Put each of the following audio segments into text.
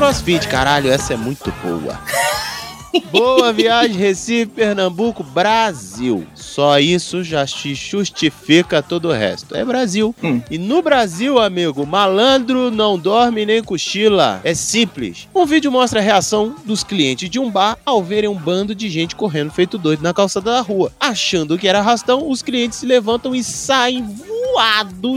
Crossfit, caralho, essa é muito boa. Boa viagem, Recife, Pernambuco, Brasil. Só isso já te justifica todo o resto. É Brasil. Hum. E no Brasil, amigo, malandro não dorme nem cochila. É simples. Um vídeo mostra a reação dos clientes de um bar ao verem um bando de gente correndo feito doido na calçada da rua. Achando que era arrastão, os clientes se levantam e saem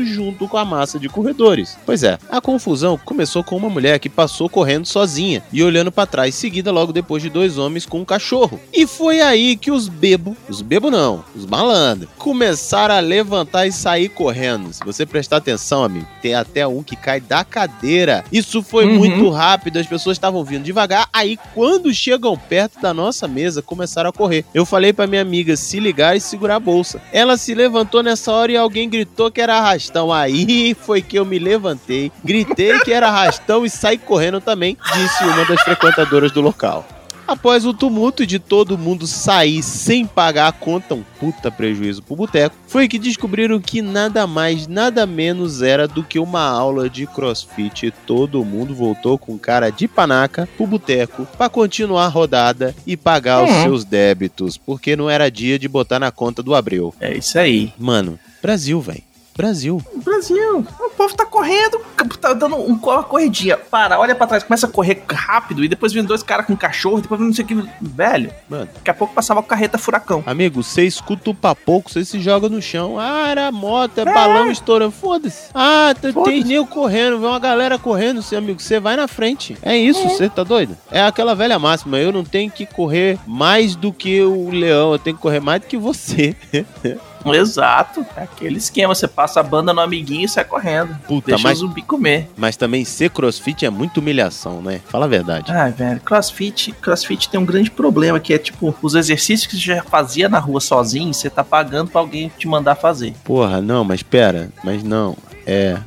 junto com a massa de corredores. Pois é, a confusão começou com uma mulher que passou correndo sozinha e olhando para trás, seguida logo depois de dois homens com um cachorro. E foi aí que os bebo, os bebo não, os malandros, começaram a levantar e sair correndo. Se você prestar atenção, amigo, tem até um que cai da cadeira. Isso foi Uhum. muito rápido, as pessoas estavam vindo devagar. Aí, quando chegam perto da nossa mesa, começaram a correr. Eu falei pra minha amiga se ligar e segurar a bolsa. Ela se levantou nessa hora e alguém gritou que era arrastão. Aí foi que eu me levantei, gritei que era arrastão e saí correndo também, disse uma das frequentadoras do local. Após o tumulto de todo mundo sair sem pagar a conta, um puta prejuízo pro boteco, foi que descobriram que nada mais, nada menos era do que uma aula de crossfit. E todo mundo voltou com cara de panaca pro boteco pra continuar a rodada e pagar os Uhum. seus débitos, porque não era dia de botar na conta do Abreu. É isso aí. Mano, Brasil, velho. Brasil. Brasil, o povo tá correndo, tá dando um- uma corridinha. Para, olha pra trás, começa a correr rápido e depois vem dois caras com cachorro, depois vem não sei o que. Velho, Mano. daqui a pouco passava a carreta furacão. Amigo, você escuta o papoco, você se joga no chão. Ah, era moto, é balão estourando. Foda-se. Ah, t- tem nego correndo, vem uma galera correndo, seu amigo. Você vai na frente. É isso, você tá doido? É aquela velha máxima. Eu não tenho que correr mais do que o leão, eu tenho que correr mais do que você. Exato. É aquele esquema, você passa a banda no amiguinho e sai correndo. Puta, Deixa mas, o zumbi comer. mas também ser crossfit é muito humilhação, né? Fala a verdade. Ai, velho, crossfit, crossfit tem um grande problema, que é tipo, os exercícios que você já fazia na rua sozinho, você tá pagando pra alguém te mandar fazer. Porra, não, mas pera. Mas não. É.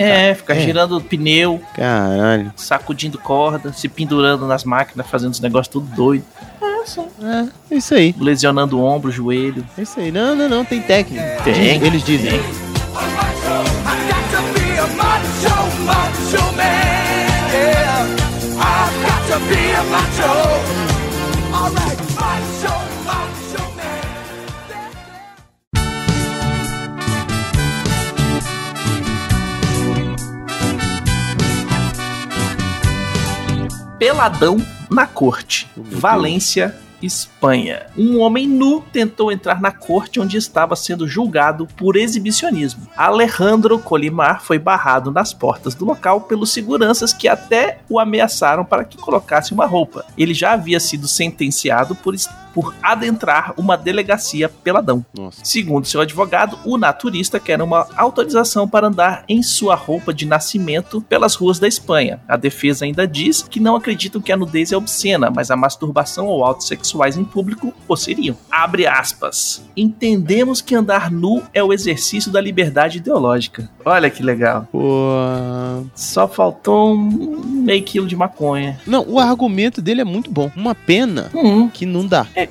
É, ficar É. girando pneu, Caralho. sacudindo corda, se pendurando nas máquinas, fazendo os negócios tudo doido. É, isso aí. Lesionando o ombro, o joelho. É isso aí. Não, não, não, tem técnica. Tem. Eles dizem. Peladão na corte. Valência, Espanha. Um homem nu tentou entrar na corte onde estava sendo julgado por exibicionismo. Alejandro Colimar foi barrado nas portas do local pelos seguranças que até o ameaçaram para que colocasse uma roupa. Ele já havia sido sentenciado por, por adentrar uma delegacia peladão. Nossa. Segundo seu advogado, o naturista quer uma autorização para andar em sua roupa de nascimento pelas ruas da Espanha. A defesa ainda diz que não acreditam que a nudez é obscena, mas a masturbação ou autos sexuais em público o seriam. Abre aspas. Entendemos que andar nu é o exercício da liberdade ideológica. Olha que legal. Pô. Só faltou um meio quilo de maconha. Não, o argumento dele é muito bom. Uma pena Hum. que não dá. É,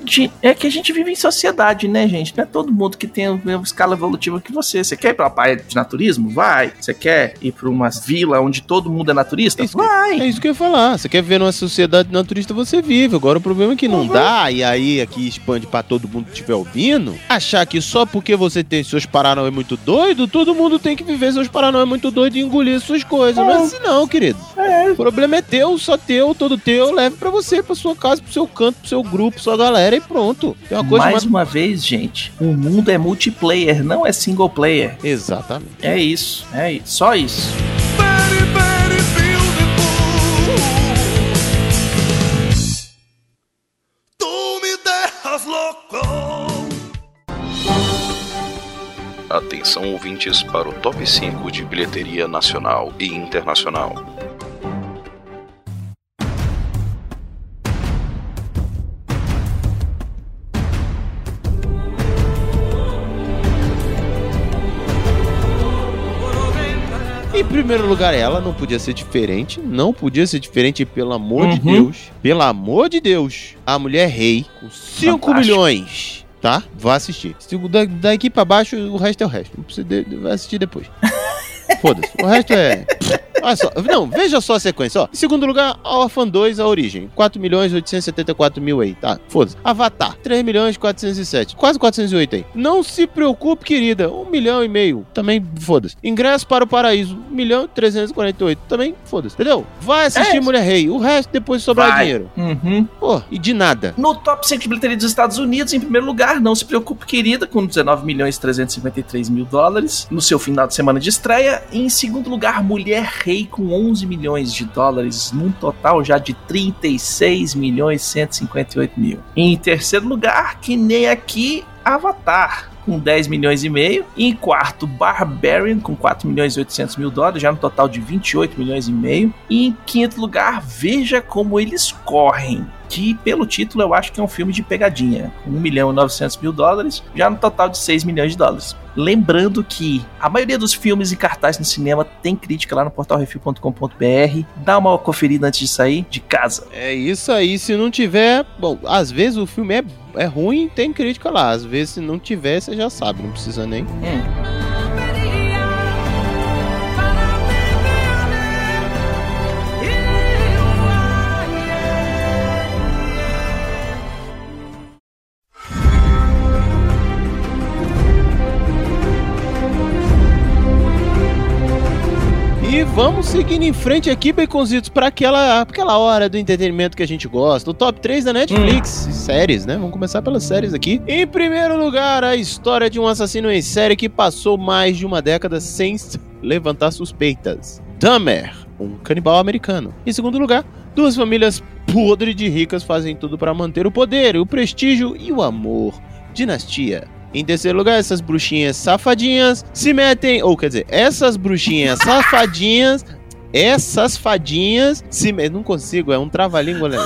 é que a gente vive em sociedade, né, gente? Não é todo mundo que tem a mesma escala evolutiva que você. Você quer ir pra uma praia de naturismo? Vai. Você quer ir pra uma vila onde todo mundo é naturista? Isso que- Vai. É isso que eu ia falar. Você quer viver numa sociedade naturista, você vive. Agora o problema é que não Uhum. dá, e aí aqui expande pra todo mundo que estiver ouvindo. Achar que só porque você tem seus paranauê muito doido, todo mundo tem que viver seus paranauê muito doido e engolir suas coisas. Não é Uhum. assim não, querido. É. O problema é teu, só teu, todo teu. Leve pra você, pra sua casa, pro seu canto, pro seu grupo, sua galera e pronto. Tem uma coisa Mais mais... uma vez, gente, o mundo é multiplayer, não é single player. Exatamente. É isso, é isso. Só isso. Atenção ouvintes para o top 5 de bilheteria nacional e internacional. Primeiro lugar, ela não podia ser diferente. Não podia ser diferente, pelo amor Uhum. de Deus. Pelo amor de Deus. A mulher rei, com 5 Fantástico. milhões. Tá? Vá assistir. Da, daqui pra baixo, o resto é o resto. Não precisa de, vai assistir depois. Foda-se. O resto é. Olha só. Não, veja só a sequência. Ó. Em segundo lugar, a Orphan 2, a origem. 4 milhões 874 mil aí. Tá, foda-se. Avatar. 3 milhões 407. Quase 408 aí. Não se preocupe, querida. 1 milhão e meio. Também foda-se. Ingresso para o paraíso. 1 milhão e 348. Também foda-se. Entendeu? Vai assistir É. Mulher Rei. O resto depois sobrar Vai. dinheiro. Uhum. Pô, e de nada. No top 5 de bilheteria dos Estados Unidos, em primeiro lugar, não se preocupe, querida, com 19 milhões e 353 mil dólares no seu final de semana de estreia. E em segundo lugar, Mulher Rei com 11 milhões de dólares, num total já de 36 milhões e 158 mil. Em terceiro lugar, que nem aqui, Avatar. Com 10 milhões e meio. Em quarto, Barbarian, com 4 milhões e 800 mil dólares, já no total de 28 milhões e meio. E em quinto lugar, Veja Como Eles Correm, que pelo título eu acho que é um filme de pegadinha, com 1 milhão e 900 mil dólares, já no total de 6 milhões de dólares. Lembrando que a maioria dos filmes e cartazes no cinema tem crítica lá no portalrefil.com.br. Dá uma conferida antes de sair de casa. É isso aí, se não tiver. Bom, às vezes o filme é, é ruim tem crítica lá. Às vezes, se não tiver, você já sabe, não precisa nem. E vamos seguindo em frente aqui, Baconzitos, para aquela, aquela hora do entretenimento que a gente gosta. O top 3 da Netflix. Séries, né? Vamos começar pelas séries aqui. Em primeiro lugar, a história de um assassino em série que passou mais de uma década sem levantar suspeitas. Dahmer, um canibal americano. Em segundo lugar, duas famílias podres de ricas fazem tudo para manter o poder, o prestígio e o amor. Dinastia. Em terceiro lugar, essas bruxinhas safadinhas se metem, ou quer dizer, essas bruxinhas safadinhas, essas fadinhas se metem, não consigo, é um trava-língua, né?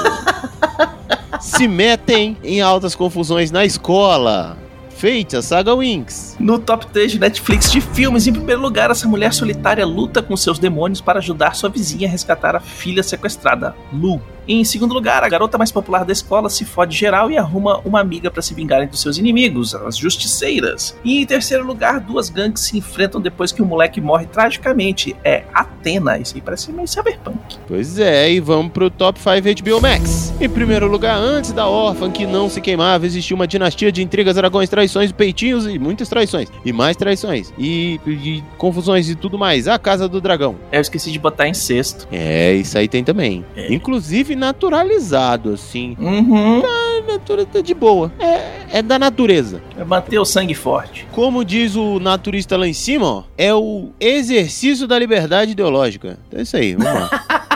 se metem em altas confusões na escola. Feita a saga Winx. No top 3 de Netflix de filmes, em primeiro lugar, essa mulher solitária luta com seus demônios para ajudar sua vizinha a resgatar a filha sequestrada, Lu. Em segundo lugar, a garota mais popular da escola se fode geral e arruma uma amiga para se vingarem dos seus inimigos, as justiceiras. E em terceiro lugar, duas gangues se enfrentam depois que o moleque morre tragicamente. É Atena, isso aí parece meio cyberpunk. Pois é, e vamos pro top 5 HBO Max. Em primeiro lugar, antes da órfã que não se queimava, existia uma dinastia de intrigas, dragões, traições, peitinhos e muitas traições. E mais traições. E, e confusões e tudo mais. A Casa do Dragão. Eu esqueci de botar em sexto. É, isso aí tem também. É. Inclusive naturalizado, assim. Uhum. A natureza tá de boa. É, é da natureza. É manter o sangue forte. Como diz o naturista lá em cima, ó, é o exercício da liberdade ideológica. Então é isso aí, vamos lá.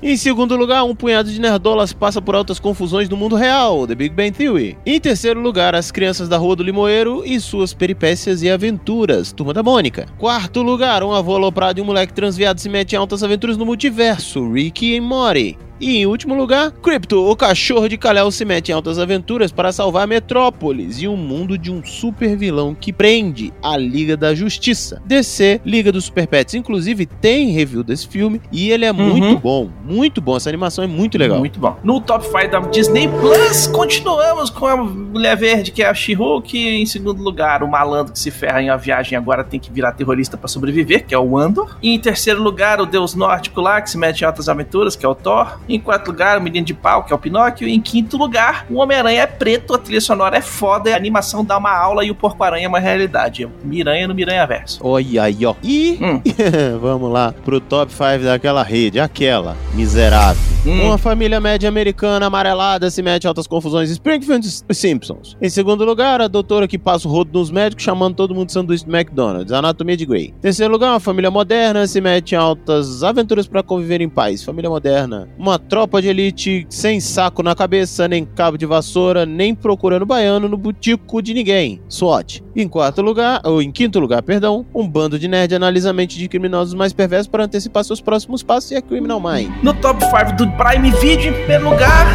Em segundo lugar, um punhado de nerdolas passa por altas confusões no mundo real, The Big Bang Theory. Em terceiro lugar, as crianças da Rua do Limoeiro e suas peripécias e aventuras, Turma da Mônica. Quarto lugar, um avô aloprado e um moleque transviado se mete em altas aventuras no multiverso, Ricky e Morty. E em último lugar, Crypto, o cachorro de Kal-El se mete em altas aventuras para salvar Metrópolis e um mundo de um super vilão que prende a Liga da Justiça. DC, Liga dos Super Pets, inclusive tem review desse filme e ele é muito bom, muito bom. Essa animação é muito legal. Muito bom. No top 5 da Disney Plus, continuamos com a Mulher Verde, que é a She-Hulk. Em segundo lugar, o malandro que se ferra em uma viagem agora tem que virar terrorista pra sobreviver, que é o Andor. E em terceiro lugar, o deus nórdico lá, que se mete em altas aventuras, que é o Thor. Em quarto lugar, o menino de pau, que é o Pinóquio. E em quinto lugar, o Homem-Aranha é preto, a trilha sonora é foda, a animação dá uma aula e o Porco-Aranha é uma realidade. Miranha no Miranha Verso. Olha aí, ó. E Hum. vamos lá pro top 5 daquela rede, aquela miserável. Hum. Uma família média americana amarelada se mete em altas confusões. Springfield Simpsons. Em segundo lugar, a doutora que passa o rodo nos médicos chamando todo mundo de sanduíche do McDonald's. Anatomia de Grey. Em terceiro lugar, uma família moderna se mete em altas aventuras para conviver em paz. Família moderna. Uma tropa de elite sem saco na cabeça, nem cabo de vassoura, nem procurando baiano no butico de ninguém. SWAT. Em quarto lugar, ou em quinto lugar, perdão, um bando de nerd analisa a mente de criminosos mais perversos para antecipar seus próximos passos e a Criminal Mind. No top 5 do Prime Video, em primeiro lugar,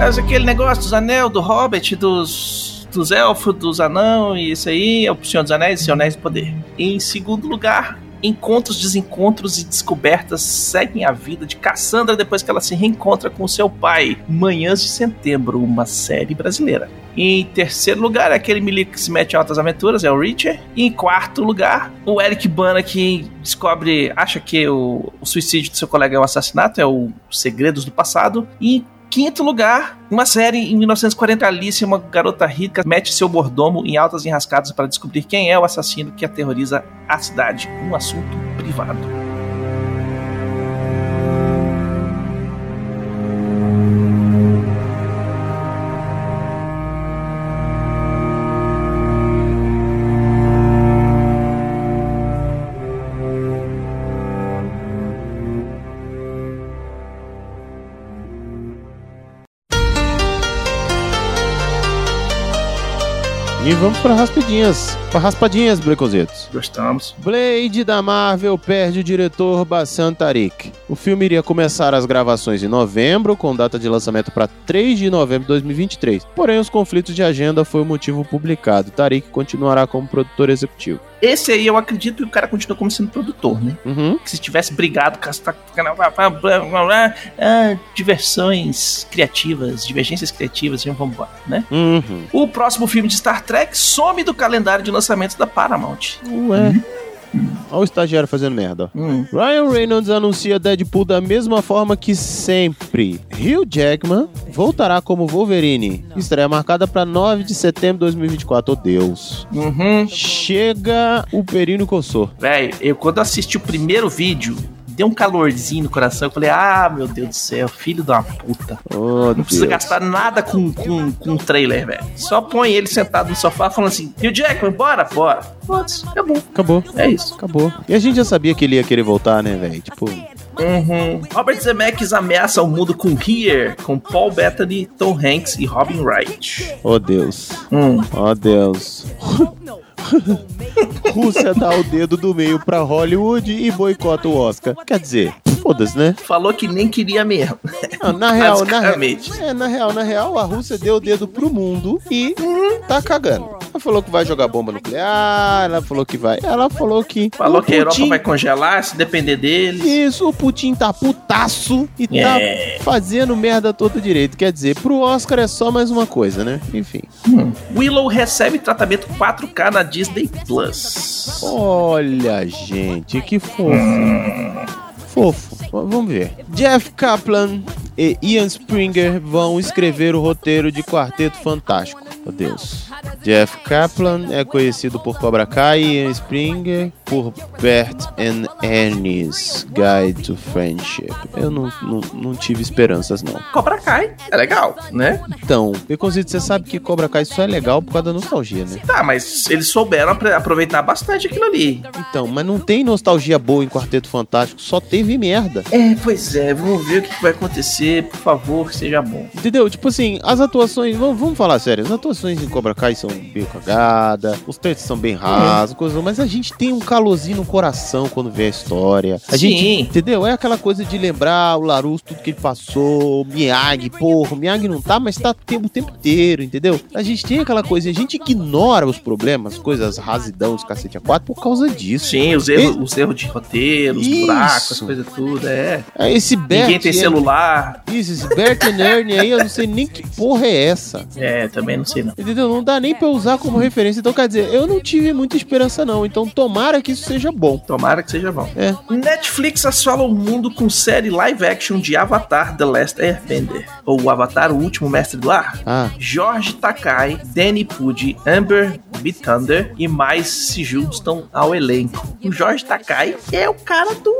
é aquele negócio dos anel, do Hobbit, dos, dos elfos, dos anão, e isso aí é o Senhor dos Anéis Senhor Anéis do Poder. Em segundo lugar, encontros, desencontros e descobertas seguem a vida de Cassandra depois que ela se reencontra com seu pai. Manhãs de Setembro, uma série brasileira. Em terceiro lugar, aquele milico que se mete em altas aventuras, é o Richard. E em quarto lugar, o Eric Bana que descobre, acha que o, o suicídio do seu colega é um assassinato, é o Segredos do Passado. E quinto lugar, uma série em 1940, Alice, uma garota rica, mete seu mordomo em altas enrascadas para descobrir quem é o assassino que aterroriza a cidade. Um assunto privado. Vamos para raspadinhas. Para raspadinhas, Brecozitos. Gostamos. Blade da Marvel perde o diretor Bassan Tarik. O filme iria começar as gravações em novembro, com data de lançamento para 3 de novembro de 2023. Porém, os conflitos de agenda foi o motivo publicado. Tarik continuará como produtor executivo. Esse aí eu acredito que o cara continua como sendo produtor, né? Uhum. Que se tivesse brigado com essa ah, diversões criativas, divergências criativas, e vamos embora, né? Uhum. O próximo filme de Star Trek some do calendário de lançamentos da Paramount. Ué. Olha o estagiário fazendo merda. ó. Hum. Ryan Reynolds anuncia Deadpool da mesma forma que sempre. Hugh Jackman voltará como Wolverine. Estreia marcada para 9 de setembro de 2024. Oh, Deus. Uhum. Chega o Perino Coçou. Véi, eu quando assisti o primeiro vídeo, deu um calorzinho no coração. Eu falei, ah, meu Deus do céu, filho da puta. Oh, Não precisa Deus. gastar nada com, com, com trailer, velho. Só põe ele sentado no sofá falando assim, Hugh Jackman, bora, bora. Putz, acabou. Acabou. É isso. Acabou. E a gente já sabia que ele ia querer voltar, né, velho? Tipo, Uhum. Robert Zemeckis ameaça o mundo com Here, com Paul Bettany, Tom Hanks e Robin Wright. oh Deus. Hum. Oh Deus. Rússia dá o dedo do meio pra Hollywood e boicota o Oscar. Quer dizer, foda-se, né? Falou que nem queria mesmo. Não, na real, na real, é, na real, na real, a Rússia deu o dedo pro mundo e tá cagando. Ela falou que vai jogar bomba nuclear, ela falou que vai. Ela falou que. Falou que a Europa Putin- vai congelar se depender deles. Isso, o Putin tá putaço e É. tá fazendo merda todo direito. Quer dizer, pro Oscar é só mais uma coisa, né? Enfim. Willow recebe tratamento 4K na Disney Plus. Olha, gente, que fofo. Fofo. V- Vamos ver. Jeff Kaplan e Ian Springer vão escrever o roteiro de Quarteto Fantástico. Meu Deus. Jeff Kaplan é conhecido por Cobra Kai e Ian Springer por Bert and Ernie's Guide to Friendship. Eu não, não, não tive esperanças, não. Cobra Kai. É legal, né? Então, Beconzito, você sabe que Cobra Kai só é legal por causa da nostalgia, né? Tá, mas eles souberam aproveitar bastante aquilo ali. Então, mas não tem nostalgia boa em Quarteto Fantástico, só teve merda. É, pois é, vamos ver o que que vai acontecer. Por favor, que seja bom. Entendeu? Tipo assim, as atuações, vamos, vamos falar sério, as atuações em Cobra Kai são bem cagadas, os textos são bem rasos, coisa, mas a gente tem um calorzinho no coração quando vê a história. A Sim. gente, entendeu? É aquela coisa de lembrar o Larusso, tudo que ele passou, o Miyagi, porra, o Miyagi não tá, mas tá o tempo, inteiro, entendeu? A gente tem aquela coisa, a gente ignora os problemas, coisas rasidão, os cacete a quatro por causa disso. Sim, os erros, os erros de roteiro, os Isso. buracos, as coisas tudo, é. É Esse Bert, Ninguém tem é- celular. Isso, esse Bert and Ernie aí, eu não sei nem que porra é essa. É, também não sei não. Entendeu? Não dá nem pra usar como referência. Então, quer dizer, eu não tive muita esperança, não. Então, tomara que isso seja bom. Tomara que seja bom. É. Netflix assola o mundo com série live action de Avatar The Last Airbender. Ou Avatar, o último mestre do ar. Ah, Jorge Takai, Danny Pudi, Amber Bitthunder e mais se juntam ao elenco. O Jorge Takai é o cara do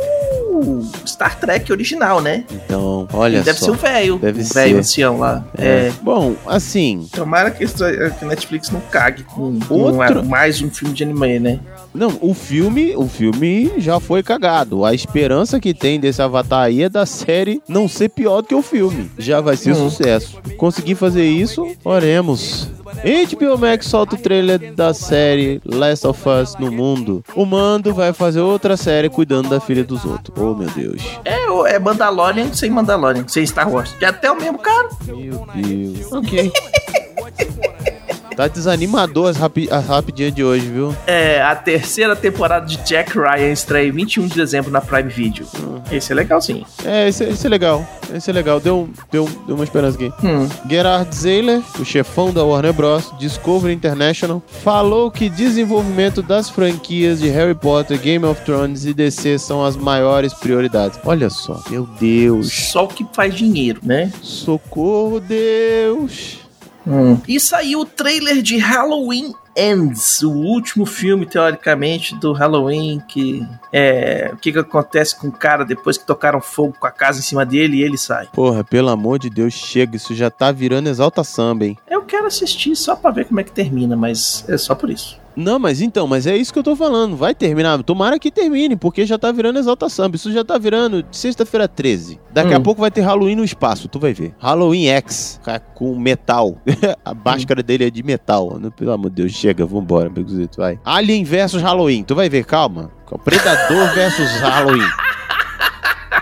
Star Trek original, né? então, olha Ele deve só. ser o velho. Deve o velho ser. ancião lá. É. É. Bom, assim, Tomara que isso- que a Netflix não cague com, com Outro- mais um filme de anime, né? não, o filme, o filme já foi cagado. A esperança que tem desse Avatar aí é da série não ser pior do que o filme. Já vai ser Hum. sucesso. Conseguir fazer isso, oremos. HBO Max solta o trailer da série Last of Us no mundo. O Mando vai fazer outra série cuidando da filha dos outros. Oh, meu Deus. É, é Mandalorian sem Mandalorian, sem Star Wars. Que é até o mesmo cara. Meu Deus. Ok. Tá desanimador as, rapi as rapidinhas de hoje, viu? É, a terceira temporada de Jack Ryan estreia 21 de dezembro na Prime Video. Hum. Esse é legal, sim. É, esse, esse, é legal. Esse é legal. Deu, deu, deu uma esperança aqui. Hum. Gerard Zeiler, o chefão da Warner Bros., Discovery International, falou que desenvolvimento das franquias de Harry Potter, Game of Thrones e DC são as maiores prioridades. Olha só, meu Deus. Só o que faz dinheiro, né? Socorro, Deus. Hum. E saiu o trailer de Halloween Ends, o último filme, teoricamente, do Halloween, que é. O que, que acontece com o cara depois que tocaram fogo com a casa em cima dele e ele sai. Porra, pelo amor de Deus, chega, isso já tá virando exalta samba, hein? Eu quero assistir só pra ver como é que termina, mas é só por isso. Não, mas então, mas é isso que eu tô falando. Vai terminar. Tomara que termine, porque já tá virando Exalta Samba. Isso já tá virando sexta-feira 13. Daqui hum. a pouco vai ter Halloween no espaço, tu vai ver. Halloween X, com metal. a máscara hum. dele é de metal. Pelo amor de Deus, chega, vambora, amigos. Vai. Alien versus Halloween. Tu vai ver, calma. Predador versus Halloween.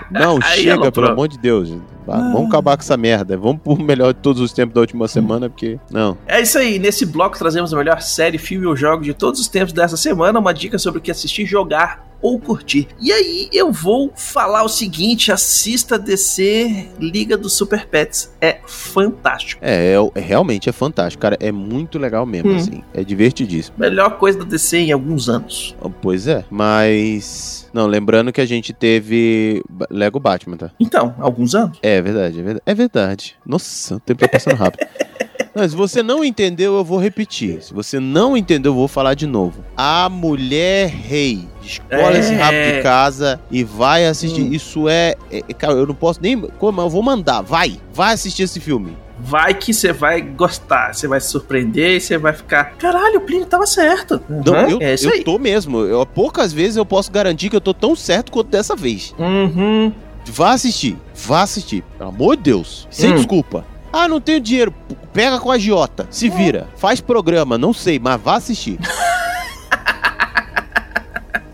Não, Aí chega, pelo amor de Deus. Ah. Vamos acabar com essa merda. Vamos pro melhor de todos os tempos da última semana, porque. Não. É isso aí. Nesse bloco trazemos a melhor série, filme ou jogo de todos os tempos dessa semana. Uma dica sobre o que assistir, jogar ou curtir. E aí eu vou falar o seguinte: assista DC Liga dos Super Pets. É fantástico. É, é, é realmente é fantástico, cara. É muito legal mesmo, hum. assim. É divertidíssimo. Melhor coisa da DC em alguns anos. Pois é, mas. Não, lembrando que a gente teve Lego Batman, tá? Então, alguns anos. É verdade, é verdade. É verdade. Nossa, o tempo tá passando rápido. Não, se você não entendeu, eu vou repetir. Se você não entendeu, eu vou falar de novo. A Mulher Rei. Escola é. esse rabo de casa e vai assistir. Hum. Isso é, é, Cara, eu não posso nem. Como? Eu vou mandar. Vai. Vai assistir esse filme vai que você vai gostar, você vai se surpreender e você vai ficar, caralho, o Plínio tava certo. Uhum. Eu, é isso eu aí. tô mesmo. Eu, poucas vezes eu posso garantir que eu tô tão certo quanto dessa vez. Uhum. Vá assistir, vá assistir. Pelo amor de Deus. Sem hum. desculpa. Ah, não tenho dinheiro. Pega com a Giota. Se vira. Faz programa, não sei, mas vá assistir.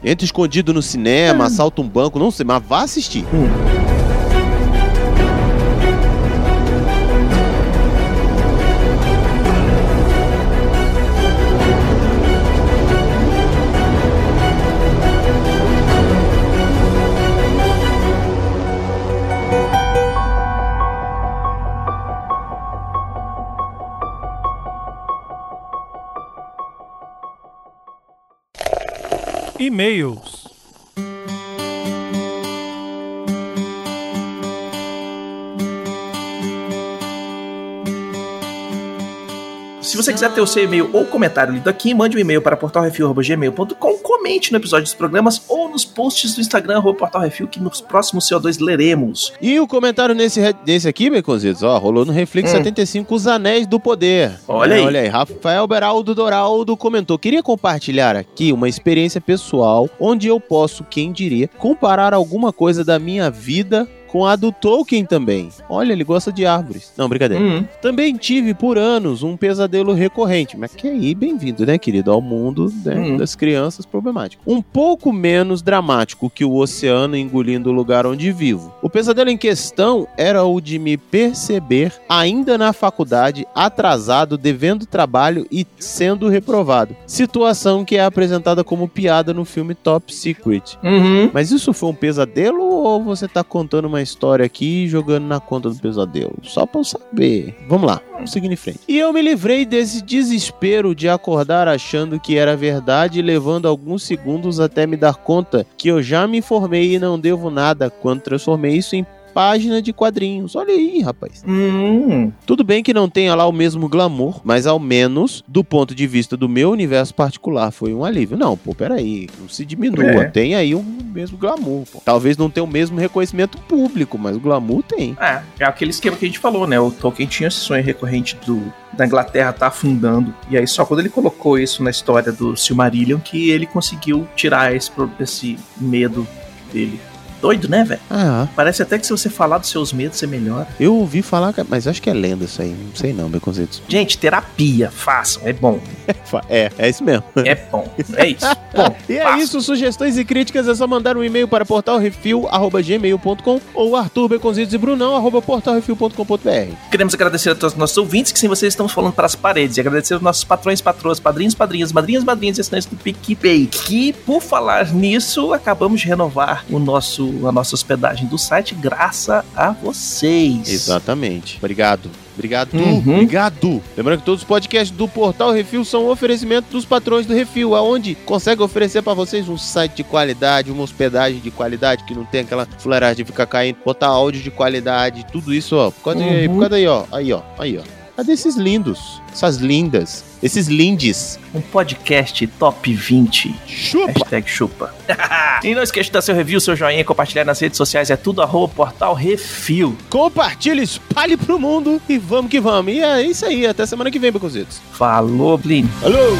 Entra escondido no cinema, assalta um banco, não sei, mas vá assistir. Hum. E-mails. Se você quiser ter o seu e-mail ou comentário lido aqui, mande um e-mail para portalrefil.gmail.com, comente no episódio dos programas nos posts do Instagram, portalrefil, que nos próximos CO2 leremos. E o comentário nesse, nesse aqui, Beconzitos, ó, rolou no Reflex hum. 75, Os Anéis do Poder. Olha é, aí. Olha aí, Rafael Beraldo Doraldo comentou, queria compartilhar aqui uma experiência pessoal, onde eu posso, quem diria, comparar alguma coisa da minha vida com a do Tolkien também. Olha, ele gosta de árvores. Não, brincadeira. Uhum. Também tive por anos um pesadelo recorrente. Mas que aí, bem-vindo, né, querido, ao mundo né, uhum. das crianças problemáticas. Um pouco menos dramático que o oceano engolindo o lugar onde vivo. O pesadelo em questão era o de me perceber ainda na faculdade, atrasado, devendo trabalho e sendo reprovado. Situação que é apresentada como piada no filme Top Secret. Uhum. Mas isso foi um pesadelo ou você tá contando uma história aqui jogando na conta do pesadelo. Só pra eu saber. Vamos lá, vamos seguir em frente. E eu me livrei desse desespero de acordar achando que era verdade, levando alguns segundos até me dar conta que eu já me formei e não devo nada quando transformei isso em página de quadrinhos. Olha aí, rapaz. Hum. Tudo bem que não tenha lá o mesmo glamour, mas ao menos, do ponto de vista do meu universo particular, foi um alívio. Não, pô, peraí, não se diminua. É. Tem aí o mesmo glamour. Pô. Talvez não tenha o mesmo reconhecimento público, mas o glamour tem. É, é aquele esquema que a gente falou, né? O Tolkien tinha esse sonho recorrente do, da Inglaterra tá afundando. E aí só quando ele colocou isso na história do Silmarillion que ele conseguiu tirar esse, esse medo dele doido, né, velho? Ah. Parece até que se você falar dos seus medos, você melhora. Eu ouvi falar, mas acho que é lenda isso aí. Não sei não, meu conceito. Gente, terapia, façam, é bom. É, é isso mesmo. É bom. É isso. Bom, E é isso, sugestões e críticas é só mandar um e-mail para portalrefil.gmail.com ou Arthur Beconzitos e Brunão, arroba portalrefil.com.br. Queremos agradecer a todos os nossos ouvintes, que sem vocês estamos falando para as paredes. E agradecer aos nossos patrões, patroas, padrinhos, padrinhas, madrinhas, madrinhas e assinantes do PicPay. Que, por falar nisso, acabamos de renovar o nosso, a nossa hospedagem do site, graças a vocês. Exatamente. Obrigado. Obrigado, Uhum. obrigado. Lembrando que todos os podcasts do Portal Refil são um oferecimento dos patrões do Refil, aonde consegue oferecer para vocês um site de qualidade, uma hospedagem de qualidade, que não tem aquela fuleiragem de ficar caindo, botar áudio de qualidade, tudo isso, ó. Por causa, Uhum. por causa daí, ó. Aí, ó. Aí, ó. Cadê esses lindos? Essas lindas. Esses lindes. Um podcast top 20. Chupa! Hashtag chupa. e não esqueça de dar seu review, seu joinha, compartilhar nas redes sociais. É tudo arroba portal refil. Compartilhe, espalhe pro mundo e vamos que vamos. E é isso aí. Até semana que vem, Beconzitos. Falou, Blin. Falou!